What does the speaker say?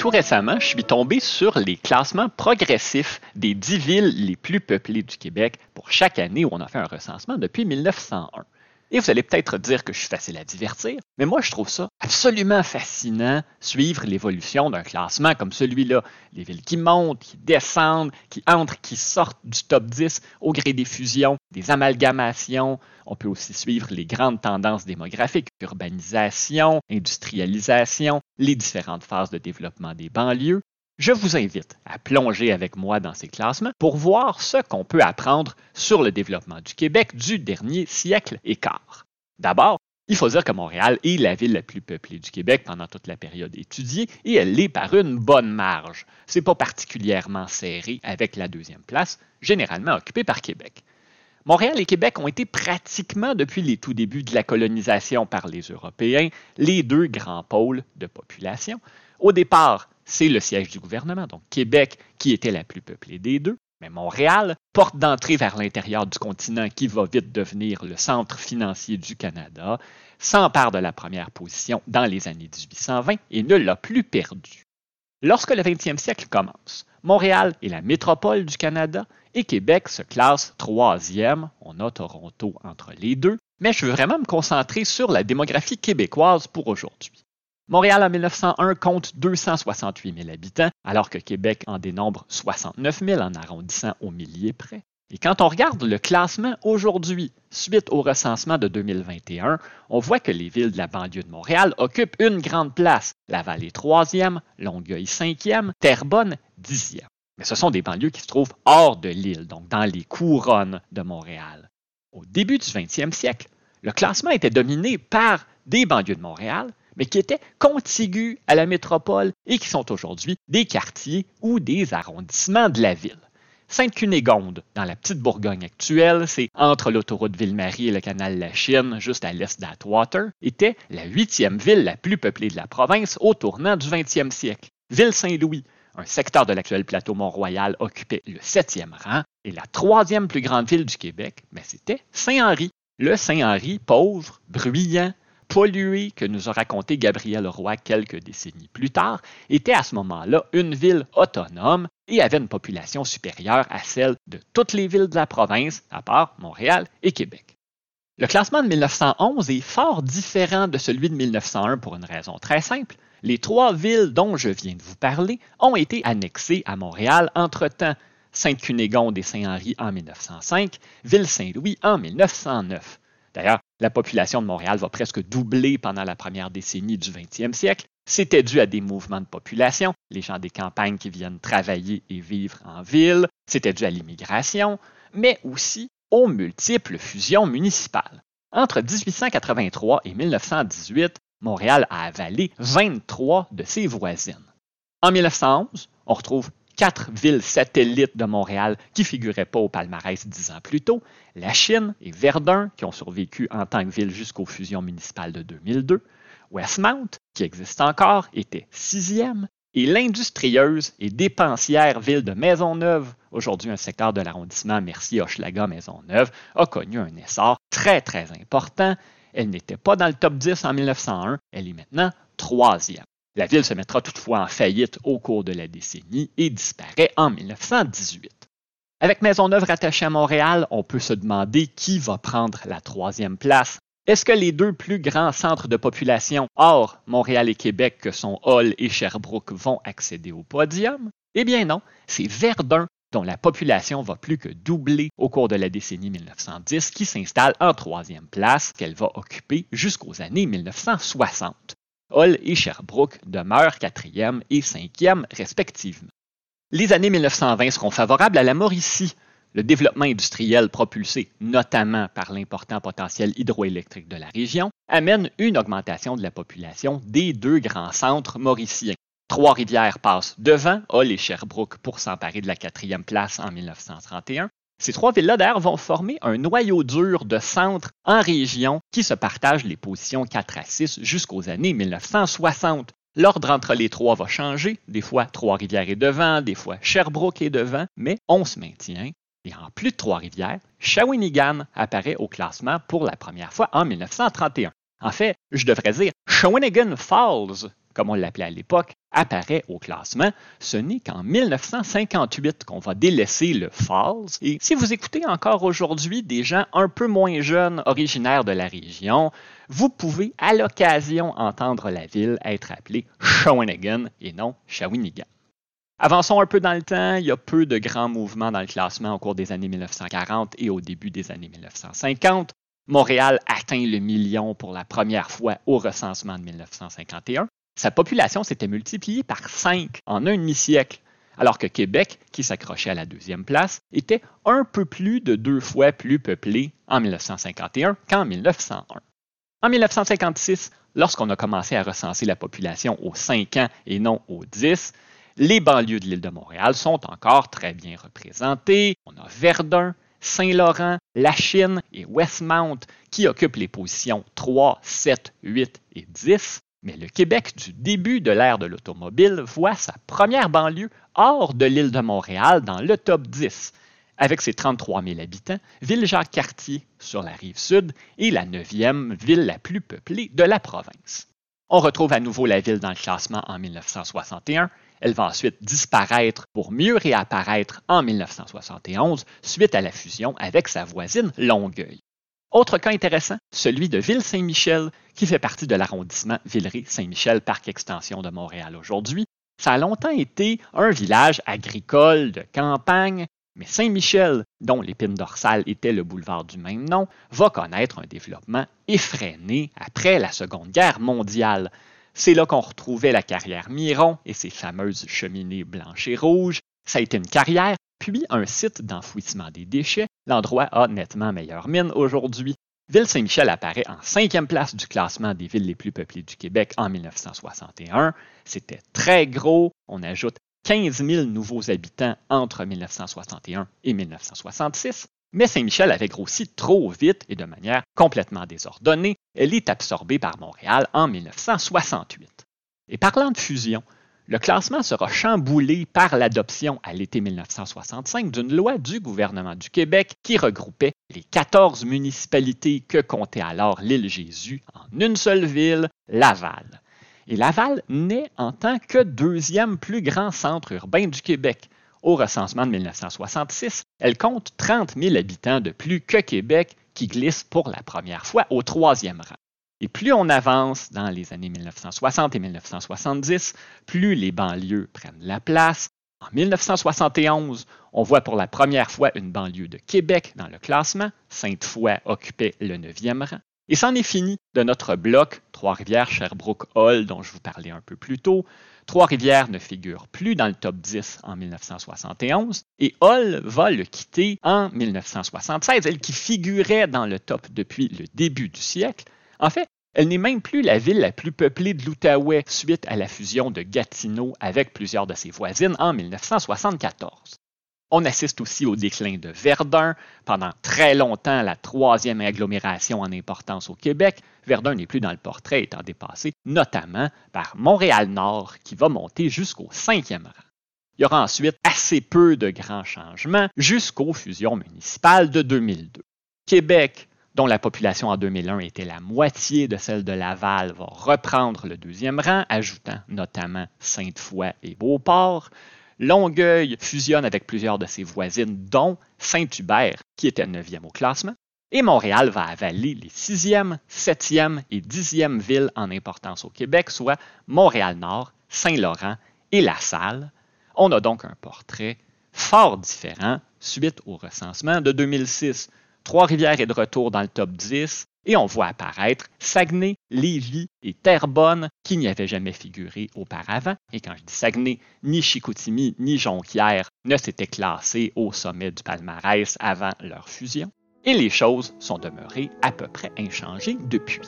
Tout récemment, je suis tombé sur les classements progressifs des 10 villes les plus peuplées du Québec pour chaque année où on a fait un recensement depuis 1901. Et vous allez peut-être dire que je suis facile à divertir, mais moi je trouve ça absolument fascinant, suivre l'évolution d'un classement comme celui-là. Les villes qui montent, qui descendent, qui entrent, qui sortent du top 10 au gré des fusions, des amalgamations. On peut aussi suivre les grandes tendances démographiques, urbanisation, industrialisation, les différentes phases de développement des banlieues. Je vous invite à plonger avec moi dans ces classements pour voir ce qu'on peut apprendre sur le développement du Québec du dernier siècle et quart. D'abord, il faut dire que Montréal est la ville la plus peuplée du Québec pendant toute la période étudiée et elle l'est par une bonne marge. C'est pas particulièrement serré avec la deuxième place, généralement occupée par Québec. Montréal et Québec ont été pratiquement depuis les tout débuts de la colonisation par les Européens les deux grands pôles de population. Au départ, c'est le siège du gouvernement, donc Québec qui était la plus peuplée des deux. Mais Montréal, porte d'entrée vers l'intérieur du continent qui va vite devenir le centre financier du Canada, s'empare de la première position dans les années 1820 et ne l'a plus perdu. Lorsque le 20e siècle commence, Montréal est la métropole du Canada et Québec se classe troisième. On a Toronto entre les deux, mais je veux vraiment me concentrer sur la démographie québécoise pour aujourd'hui. Montréal en 1901 compte 268 000 habitants, alors que Québec en dénombre 69 000 en arrondissant au millier près. Et quand on regarde le classement aujourd'hui, suite au recensement de 2021, on voit que les villes de la banlieue de Montréal occupent une grande place. Laval est troisième, Longueuil cinquième, Terrebonne dixième. Mais ce sont des banlieues qui se trouvent hors de l'île, donc dans les couronnes de Montréal. Au début du 20e siècle, le classement était dominé par des banlieues de Montréal mais qui étaient contigus à la métropole et qui sont aujourd'hui des quartiers ou des arrondissements de la ville. Sainte-Cunégonde, dans la petite Bourgogne actuelle, c'est entre l'autoroute Ville-Marie et le canal La Chine, juste à l'est d'Atwater, était la huitième ville la plus peuplée de la province au tournant du 20e siècle. Ville-Saint-Louis, un secteur de l'actuel plateau Mont-Royal, occupait le septième rang, et la troisième plus grande ville du Québec, mais c'était Saint-Henri. Le Saint-Henri pauvre, bruyant, pollué que nous a raconté Gabriel Roy quelques décennies plus tard, était à ce moment-là une ville autonome et avait une population supérieure à celle de toutes les villes de la province, à part Montréal et Québec. Le classement de 1911 est fort différent de celui de 1901 pour une raison très simple. Les trois villes dont je viens de vous parler ont été annexées à Montréal entre-temps. Sainte-Cunégonde et Saint-Henri en 1905, Ville-Saint-Louis en 1909. D'ailleurs, la population de Montréal va presque doubler pendant la première décennie du 20e siècle. C'était dû à des mouvements de population, les gens des campagnes qui viennent travailler et vivre en ville, c'était dû à l'immigration, mais aussi aux multiples fusions municipales. Entre 1883 et 1918, Montréal a avalé 23 de ses voisines. En 1911, on retrouve quatre villes satellites de Montréal qui figuraient pas au palmarès dix ans plus tôt, la Chine et Verdun, qui ont survécu en tant que ville jusqu'aux fusions municipales de 2002, Westmount, qui existe encore, était sixième, et l'industrieuse et dépensière ville de Maisonneuve, aujourd'hui un secteur de l'arrondissement Mercier-Hochelaga-Maisonneuve, a connu un essor très très important. Elle n'était pas dans le top 10 en 1901, elle est maintenant troisième. La ville se mettra toutefois en faillite au cours de la décennie et disparaît en 1918. Avec Maisonneuve rattachée à Montréal, on peut se demander qui va prendre la troisième place. Est-ce que les deux plus grands centres de population hors Montréal et Québec, que sont Hall et Sherbrooke, vont accéder au podium? Eh bien non, c'est Verdun dont la population va plus que doubler au cours de la décennie 1910, qui s'installe en troisième place qu'elle va occuper jusqu'aux années 1960. Hull et Sherbrooke demeurent quatrième et cinquième respectivement. Les années 1920 seront favorables à la Mauricie. Le développement industriel propulsé notamment par l'important potentiel hydroélectrique de la région amène une augmentation de la population des deux grands centres mauriciens. Trois-Rivières passent devant Hull et Sherbrooke pour s'emparer de la quatrième place en 1931 ces trois villes-là, vont former un noyau dur de centres en région qui se partagent les positions 4 à 6 jusqu'aux années 1960. L'ordre entre les trois va changer. Des fois, Trois-Rivières est devant, des fois, Sherbrooke est devant, mais on se maintient. Et en plus de Trois-Rivières, Shawinigan apparaît au classement pour la première fois en 1931. En fait, je devrais dire Shawinigan Falls comme on l'appelait à l'époque, apparaît au classement, ce n'est qu'en 1958 qu'on va délaisser le Falls. Et si vous écoutez encore aujourd'hui des gens un peu moins jeunes originaires de la région, vous pouvez à l'occasion entendre la ville être appelée Shawinigan et non Shawinigan. Avançons un peu dans le temps, il y a peu de grands mouvements dans le classement au cours des années 1940 et au début des années 1950. Montréal atteint le million pour la première fois au recensement de 1951. Sa population s'était multipliée par cinq en un demi-siècle, alors que Québec, qui s'accrochait à la deuxième place, était un peu plus de deux fois plus peuplé en 1951 qu'en 1901. En 1956, lorsqu'on a commencé à recenser la population aux 5 ans et non aux 10, les banlieues de l'île de Montréal sont encore très bien représentées. On a Verdun, Saint-Laurent, La Chine et Westmount qui occupent les positions 3, 7, 8 et 10. Mais le Québec du début de l'ère de l'automobile voit sa première banlieue hors de l'île de Montréal dans le top 10, avec ses 33 000 habitants, Ville-Jacques-Cartier sur la rive sud est la neuvième ville la plus peuplée de la province. On retrouve à nouveau la ville dans le classement en 1961. Elle va ensuite disparaître pour mieux réapparaître en 1971 suite à la fusion avec sa voisine Longueuil. Autre cas intéressant, celui de Ville-Saint-Michel, qui fait partie de l'arrondissement Villeray-Saint-Michel, parc extension de Montréal aujourd'hui. Ça a longtemps été un village agricole de campagne, mais Saint-Michel, dont l'épine dorsale était le boulevard du même nom, va connaître un développement effréné après la Seconde Guerre mondiale. C'est là qu'on retrouvait la carrière Miron et ses fameuses cheminées blanches et rouges. Ça a été une carrière puis un site d'enfouissement des déchets, l'endroit a nettement meilleure mine aujourd'hui. Ville-Saint-Michel apparaît en cinquième place du classement des villes les plus peuplées du Québec en 1961. C'était très gros. On ajoute 15 000 nouveaux habitants entre 1961 et 1966. Mais Saint-Michel avait grossi trop vite et de manière complètement désordonnée. Elle est absorbée par Montréal en 1968. Et parlant de fusion, le classement sera chamboulé par l'adoption à l'été 1965 d'une loi du gouvernement du Québec qui regroupait les 14 municipalités que comptait alors l'île Jésus en une seule ville, Laval. Et Laval naît en tant que deuxième plus grand centre urbain du Québec. Au recensement de 1966, elle compte 30 000 habitants de plus que Québec qui glisse pour la première fois au troisième rang. Et plus on avance dans les années 1960 et 1970, plus les banlieues prennent la place. En 1971, on voit pour la première fois une banlieue de Québec dans le classement. Sainte-Foy occupait le neuvième rang. Et c'en est fini de notre bloc Trois-Rivières, Sherbrooke, Hall, dont je vous parlais un peu plus tôt. Trois-Rivières ne figure plus dans le top 10 en 1971 et Hall va le quitter en 1976, elle qui figurait dans le top depuis le début du siècle. En fait, elle n'est même plus la ville la plus peuplée de l'Outaouais suite à la fusion de Gatineau avec plusieurs de ses voisines en 1974. On assiste aussi au déclin de Verdun, pendant très longtemps la troisième agglomération en importance au Québec. Verdun n'est plus dans le portrait, étant dépassé notamment par Montréal-Nord, qui va monter jusqu'au cinquième rang. Il y aura ensuite assez peu de grands changements jusqu'aux fusions municipales de 2002. Québec dont la population en 2001 était la moitié de celle de Laval, va reprendre le deuxième rang, ajoutant notamment Sainte-Foy et Beauport. Longueuil fusionne avec plusieurs de ses voisines, dont Saint-Hubert, qui était neuvième au classement. Et Montréal va avaler les sixième, septième et dixième villes en importance au Québec, soit Montréal-Nord, Saint-Laurent et La Salle. On a donc un portrait fort différent suite au recensement de 2006. Trois-Rivières est de retour dans le top 10 et on voit apparaître Saguenay, Lévis et Terrebonne qui n'y avaient jamais figuré auparavant. Et quand je dis Saguenay, ni Chicoutimi ni Jonquière ne s'étaient classés au sommet du palmarès avant leur fusion. Et les choses sont demeurées à peu près inchangées depuis.